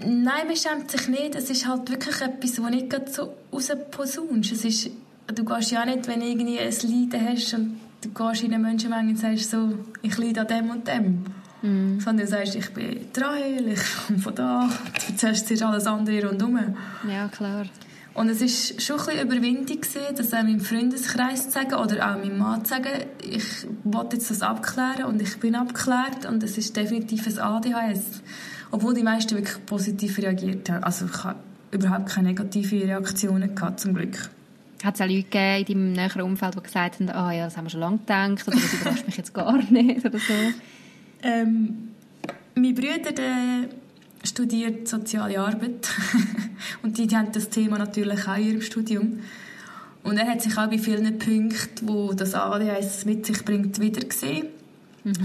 Speaker 2: Nein, man schämt sich nicht. Es ist halt wirklich etwas, was nicht gerade so rausposaunst. Es ist, du gehst ja nicht, wenn du irgendwie ein Leiden hast und du gehst in eine Menschenmenge und sagst so, ich leide an dem und dem.
Speaker 1: Mhm.
Speaker 2: Sondern du sagst, ich bin Rahel, ich komme von da. Du erzählst dir alles andere rundherum.
Speaker 1: Ja, klar.
Speaker 2: Und es war schon ein bisschen Überwindung, gewesen, das auch meinem Freundeskreis zu sagen oder auch meinem Mann zu sagen, ich wollte jetzt das abklären und ich bin abgeklärt und es ist definitiv ein ADHS. Obwohl die meisten wirklich positiv reagiert haben. Also ich habe überhaupt keine negativen Reaktionen gehabt, zum Glück.
Speaker 1: Hat es auch Leute gegeben in deinem näheren Umfeld, die gesagt haben, ah ja, das haben wir schon lange gedacht, oder das überrascht mich jetzt gar nicht, oder so?
Speaker 2: Ähm, mein Bruder der studiert soziale Arbeit und die, die haben das Thema natürlich auch in ihrem Studium. Und er hat sich auch bei vielen Punkten, wo das ADHS mit sich bringt, wieder gesehen.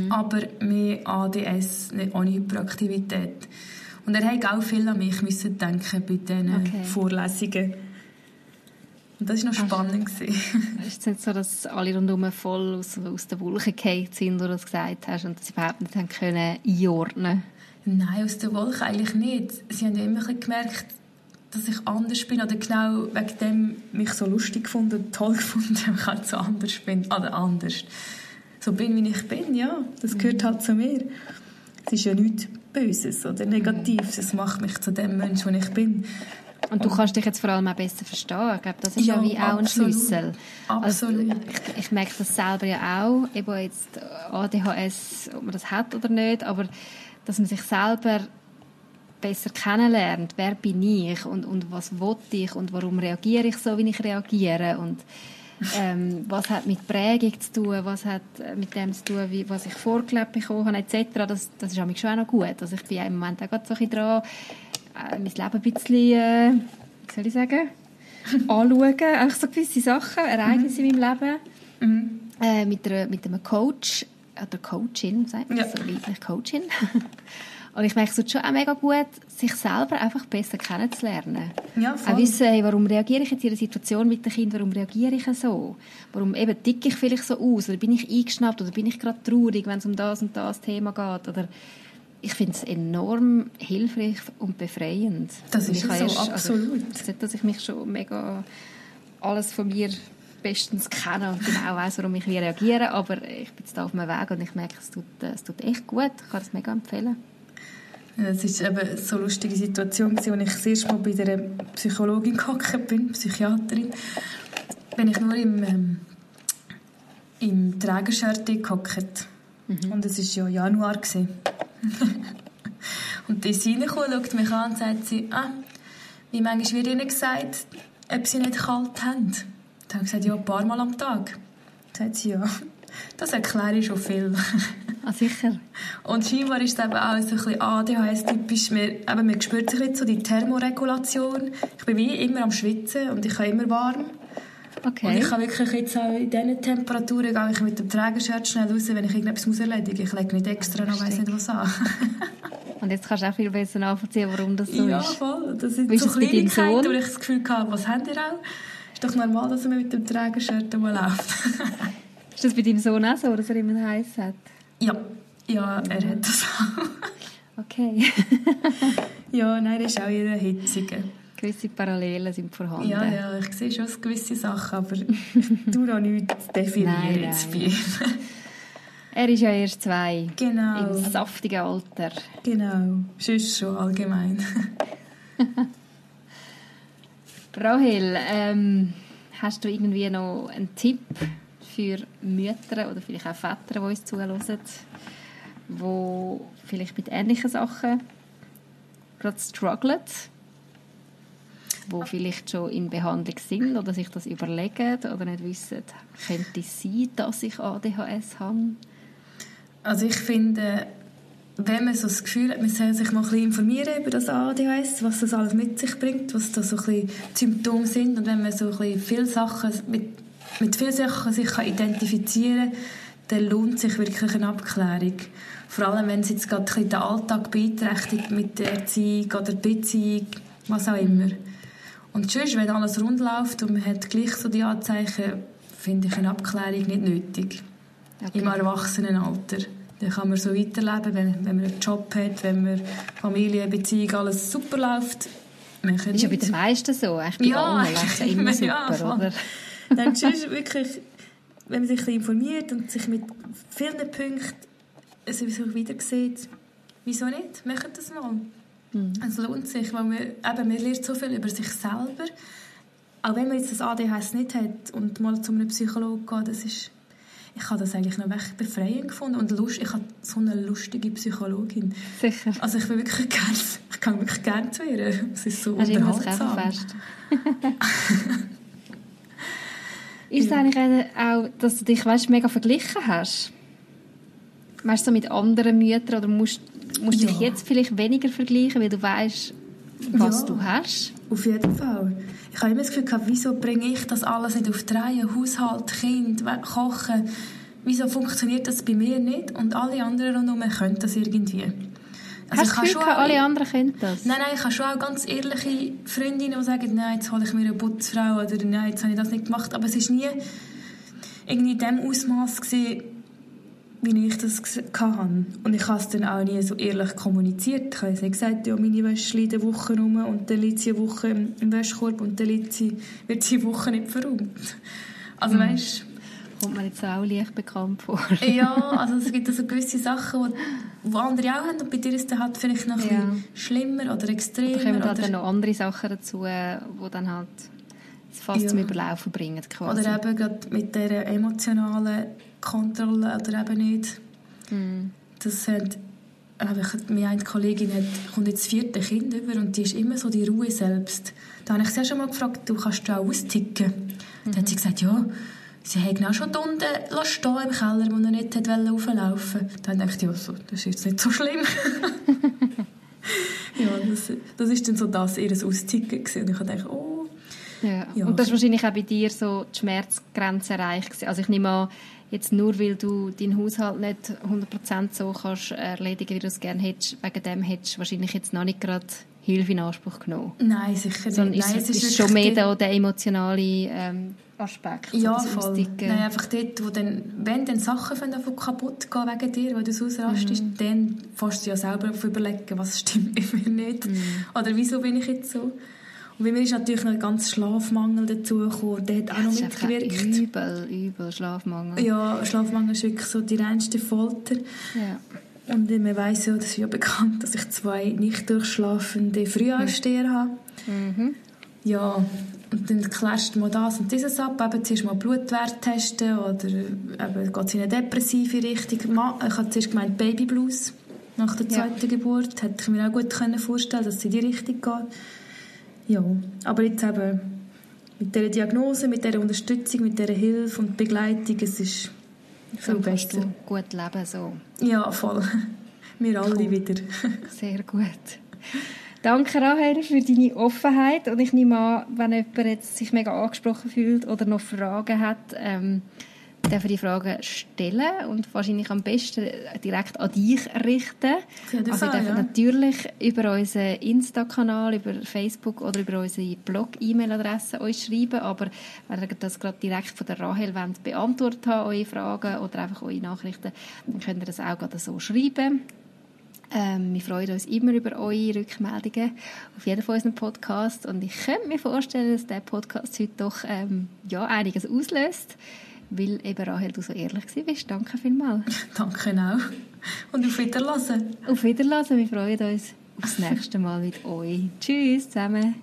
Speaker 2: Aber mehr ADS, nicht ohne Hyperaktivität. Und er hat auch viel an mich müssen denken bei diesen
Speaker 1: Okay.
Speaker 2: Vorlesungen. Und das war noch spannend.
Speaker 1: Es ist nicht so, dass alle rundherum voll aus, aus der Wolke gefallen sind, wo du das gesagt hast, und das überhaupt nicht haben können einordnen
Speaker 2: Nein, aus der Wolke eigentlich nicht. Sie haben ja immer gemerkt, dass ich anders bin oder genau wegen dem mich so lustig gefunden und toll gefunden, weil ich halt so anders bin. Oder anders. So bin, wie ich bin, ja. Das gehört halt zu mir. Es ist ja nichts Böses oder Negatives. Es macht mich zu dem Menschen, der ich bin.
Speaker 1: Und du kannst dich jetzt vor allem auch besser verstehen. Ich glaube, das ist ja,
Speaker 2: Ja,
Speaker 1: wie auch ein. Schlüssel.
Speaker 2: Absolut.
Speaker 1: Also, ich, ich merke das selber ja auch, eben jetzt ADHS, ob man das hat oder nicht, aber dass man sich selber besser kennenlernt, wer bin ich und, und was will ich und warum reagiere ich so, wie ich reagiere und ähm, was hat mit Prägung zu tun, was hat mit dem zu tun, wie, was ich vorgelebt bekommen habe, etc. Das, das ist mich schon auch noch gut. Also ich bin ja im Moment auch gerade so ein bisschen dran, mein Leben ein bisschen, äh, wie soll ich sagen, anschauen, einfach so gewisse Sachen, Ereignisse in meinem Leben. äh, mit, einer, mit einem Coach oder Coachin, sagt man
Speaker 2: Ja.
Speaker 1: so weiblich Coachin. Und ich merke es tut schon auch mega gut, sich selber einfach besser kennenzulernen.
Speaker 2: Ja, voll.
Speaker 1: Auch wissen, hey, warum reagiere ich jetzt in einer Situation mit dem Kind, warum reagiere ich so? Warum eben ticke ich vielleicht so aus? Oder bin ich eingeschnappt? Oder bin ich gerade traurig, wenn es um das und das Thema geht? Oder ich finde es enorm hilfreich und befreiend.
Speaker 2: Das ist
Speaker 1: ich
Speaker 2: es
Speaker 1: habe
Speaker 2: so, absolut.
Speaker 1: Also, nicht, dass ich mich schon mega alles von mir bestens kenne und genau weiß, warum ich wie reagiere, aber ich bin jetzt da auf meinem Weg und ich merke, es tut, äh, es tut echt gut. Ich kann das mega empfehlen.
Speaker 2: Es war eben so eine lustige Situation, als ich das erste Mal bei der Psychologin gehockt bin, Psychiaterin. Bin ich nur im, ähm, im Trägershirt gehockt. Und es war ja Januar. und die ist reingekommen, schaut mich an und sagt sie, ah, wie manchmal wird ihnen gesagt, ob sie nicht kalt haben. Dann habe ich gesagt, ja, ein paar Mal am Tag. Dann sagt sie, ja, das erkläre ich schon viel.
Speaker 1: Ah, sicher.
Speaker 2: Und scheinbar ist es eben auch so ein bisschen ADHS-typisch. Man, eben, man spürt sich jetzt so die Thermoregulation. Ich bin wie immer am Schwitzen und ich habe immer warm. Und
Speaker 1: Okay.
Speaker 2: ich kann wirklich jetzt auch in diesen Temperaturen gehe ich mit dem Trägershirt schnell raus, wenn ich irgendetwas muss erledigen muss. Ich lege nicht extra noch weiss nicht was an.
Speaker 1: Und jetzt kannst du auch viel besser nachvollziehen, warum das so
Speaker 2: ja,
Speaker 1: ist.
Speaker 2: voll. Das sind
Speaker 1: Wie
Speaker 2: so Kleinigkeiten, wo ich das Gefühl hatte, was habt ihr auch? Ist doch normal, dass man mit dem Trägershirt mal läuft.
Speaker 1: Ist das bei deinem Sohn auch so, dass er immer heiß hat?
Speaker 2: ja. Ja, er hat das auch.
Speaker 1: Okay.
Speaker 2: ja, nein, er ist auch eher ein Hitziger.
Speaker 1: Gewisse Parallelen sind vorhanden.
Speaker 2: Ja, ja, ich sehe schon gewisse Sachen, aber ich tue noch nichts definieren
Speaker 1: Nein, nein.
Speaker 2: ihm.
Speaker 1: Er ist ja erst zwei.
Speaker 2: Genau,
Speaker 1: Im saftigen Alter.
Speaker 2: genau. Sonst schon allgemein.
Speaker 1: Rahel, ähm, hast du irgendwie noch einen Tipp für Mütter oder vielleicht auch Väter, die uns zuhören, die vielleicht mit ähnlichen Sachen gerade strugglen? Die vielleicht schon in Behandlung sind oder sich das überlegen oder nicht wissen, könnte es sein, dass ich ADHS habe?
Speaker 2: Also ich finde, wenn man so das Gefühl hat, man soll sich mal ein bisschen informieren über das ADHS, was das alles mit sich bringt, was da so ein bisschen Symptome sind und wenn man so ein bisschen viele Sachen mit, mit vielen Sachen sich kann identifizieren kann, dann lohnt sich wirklich eine Abklärung. Vor allem, wenn es jetzt gerade den Alltag beeinträchtigt mit der Erziehung oder Beziehung, was auch immer. Und sonst, wenn alles rund läuft und man hat gleich so die Anzeichen, finde ich eine Abklärung nicht nötig.
Speaker 1: Okay.
Speaker 2: Im Erwachsenenalter. Dann kann man so weiterleben, wenn, wenn man einen Job hat, wenn man Familie, Beziehung, alles super läuft. Man
Speaker 1: ist ja bei den meisten so. Eigentlich ja immer super,
Speaker 2: ja, voll.
Speaker 1: oder?
Speaker 2: Dann sonst wirklich, wenn man sich ein bisschen informiert und sich mit vielen Punkten sowieso wieder sieht, wieso nicht? Macht das mal.
Speaker 1: Mhm.
Speaker 2: Es lohnt sich, weil man, eben, man lernt so viel über sich selber. Auch wenn man jetzt das ADHS nicht hat und mal zu einem Psychologen geht, das ist, ich habe das eigentlich noch echt befreiend gefunden und lust, ich habe so eine lustige Psychologin.
Speaker 1: Sicher.
Speaker 2: Also ich will wirklich gerne, ich kann wirklich gerne zu ihr. Es ist so
Speaker 1: Hast
Speaker 2: unterhaltsam.
Speaker 1: Ist es eigentlich auch, dass du dich weißt, mega verglichen hast? Weißt du, so mit anderen Müttern oder musst, musst du dich
Speaker 2: Ja.
Speaker 1: jetzt vielleicht weniger vergleichen, weil du weißt, was
Speaker 2: Ja.
Speaker 1: du hast?
Speaker 2: Auf jeden Fall. Ich habe immer das Gefühl gehabt, wieso bringe ich das alles nicht auf die Reihe? Haushalt, Kind, Kochen. Wieso funktioniert das bei mir nicht? Und alle anderen rundherum können das irgendwie. Also
Speaker 1: hast du Gefühl, gehabt, alle anderen können das?
Speaker 2: Nein, nein, ich habe schon auch ganz ehrliche Freundinnen, die sagen, nein, jetzt hole ich mir eine Putzfrau oder nein, jetzt habe ich das nicht gemacht. Aber es war nie irgendwie in dem Ausmaß wie ich das hatte. Und ich habe es dann auch nie so ehrlich kommuniziert. Ich habe nicht gesagt, ja, meine Wäsche liegt eine Woche rum und dann liegt sie eine Woche im Wäschekorb und dann liegt sie, wird sie eine Woche nicht verräumt. Also weißt
Speaker 1: Kommt mir jetzt auch leicht bekannt vor.
Speaker 2: ja, also es gibt also gewisse Sachen, die, die andere auch haben und bei dir ist es halt vielleicht noch ein
Speaker 1: Ja.
Speaker 2: bisschen schlimmer oder extremer.
Speaker 1: Da kommen halt
Speaker 2: oder,
Speaker 1: dann noch andere Sachen dazu, die dann halt Fass
Speaker 2: Ja.
Speaker 1: zum Überlaufen bringen quasi.
Speaker 2: Oder eben gerade mit dieser emotionalen Kontrolle oder eben nicht.
Speaker 1: Mhm.
Speaker 2: Das hat, aber ich, meine eine Kollegin hat, kommt jetzt das vierte Kind über und die ist immer so die Ruhe selbst. Da habe ich sie auch schon mal gefragt, du kannst du auch austicken? Dann hat sie gesagt, ja, sie hat auch schon da unten stehen im Keller, wo er nicht hat wollte. Dann dachte ich, ja, so, das ist jetzt nicht so schlimm. ja, das, das ist dann so das, ihr Austicken gewesen. Und ich dachte, oh,
Speaker 1: Ja. ja. Und das ist wahrscheinlich auch bei dir so die Schmerzgrenze erreicht. Also ich nehme an, jetzt nur weil du deinen Haushalt nicht 100% so kannst erledigen, wie du es gerne hättest, wegen dem hättest du wahrscheinlich jetzt noch nicht gerade Hilfe in Anspruch genommen.
Speaker 2: Nein, sicher nicht.
Speaker 1: Sondern
Speaker 2: Nein,
Speaker 1: ist, es ist schon mehr der, der emotionale ähm, Aspekt.
Speaker 2: Ja, voll. Nein, einfach dort, wo dann, wenn dann Sachen von kaputt gehen wegen dir, weil du es ausrastest, mhm. dann fährst du ja selber auf überlegen, was stimmt mit mir nicht. Mhm. Oder wieso bin ich jetzt so? Und bei mir ist natürlich noch ein ganz Schlafmangel dazugekommen. Der hat auch ja, noch mitgewirkt.
Speaker 1: Übel, übel, Schlafmangel.
Speaker 2: Ja, Schlafmangel ist wirklich so die reinste Folter.
Speaker 1: Ja.
Speaker 2: Und man weiss ja, das ist ja bekannt, dass ich zwei nicht durchschlafende Frühaufsteher habe.
Speaker 1: Mhm.
Speaker 2: Ja, und dann klärst du mal das und dieses ab. Eben zuerst mal Blutwert testen oder eben geht es in eine depressive Richtung. Ich habe zuerst gemeint Babyblues nach der zweiten ja. Geburt. Hätte ich mir auch gut vorstellen dass es in die Richtung geht. Ja, aber jetzt eben mit dieser Diagnose, mit dieser Unterstützung, mit dieser Hilfe und Begleitung, es ist viel besser. Du
Speaker 1: gut leben so.
Speaker 2: Ja, voll. Wir alle cool. wieder.
Speaker 1: Sehr gut. Danke, Rahel, für deine Offenheit. Und ich nehme an, wenn jemand jetzt sich mega angesprochen fühlt oder noch Fragen hat, ähm, darf die Fragen stellen und wahrscheinlich am besten direkt an dich richten. Also, ihr dürft ja. natürlich über unseren Insta-Kanal, über Facebook oder über unsere Blog-E-Mail-Adresse uns schreiben, aber wenn ihr das gerade direkt von der Rahel wollt, beantwortet habt, eure Fragen oder einfach eure Nachrichten, dann könnt ihr das auch gerade so schreiben. Ähm, wir freuen uns immer über eure Rückmeldungen auf jeden von unseren Podcast und ich könnte mir vorstellen, dass der Podcast heute doch ähm, ja, einiges auslöst weil eben Rahel, du so ehrlich bist. Danke vielmals.
Speaker 2: Danke auch. Und auf Wiederlassen.
Speaker 1: Auf Wiederlassen. Wir freuen uns aufs nächste Mal mit euch. Tschüss zusammen.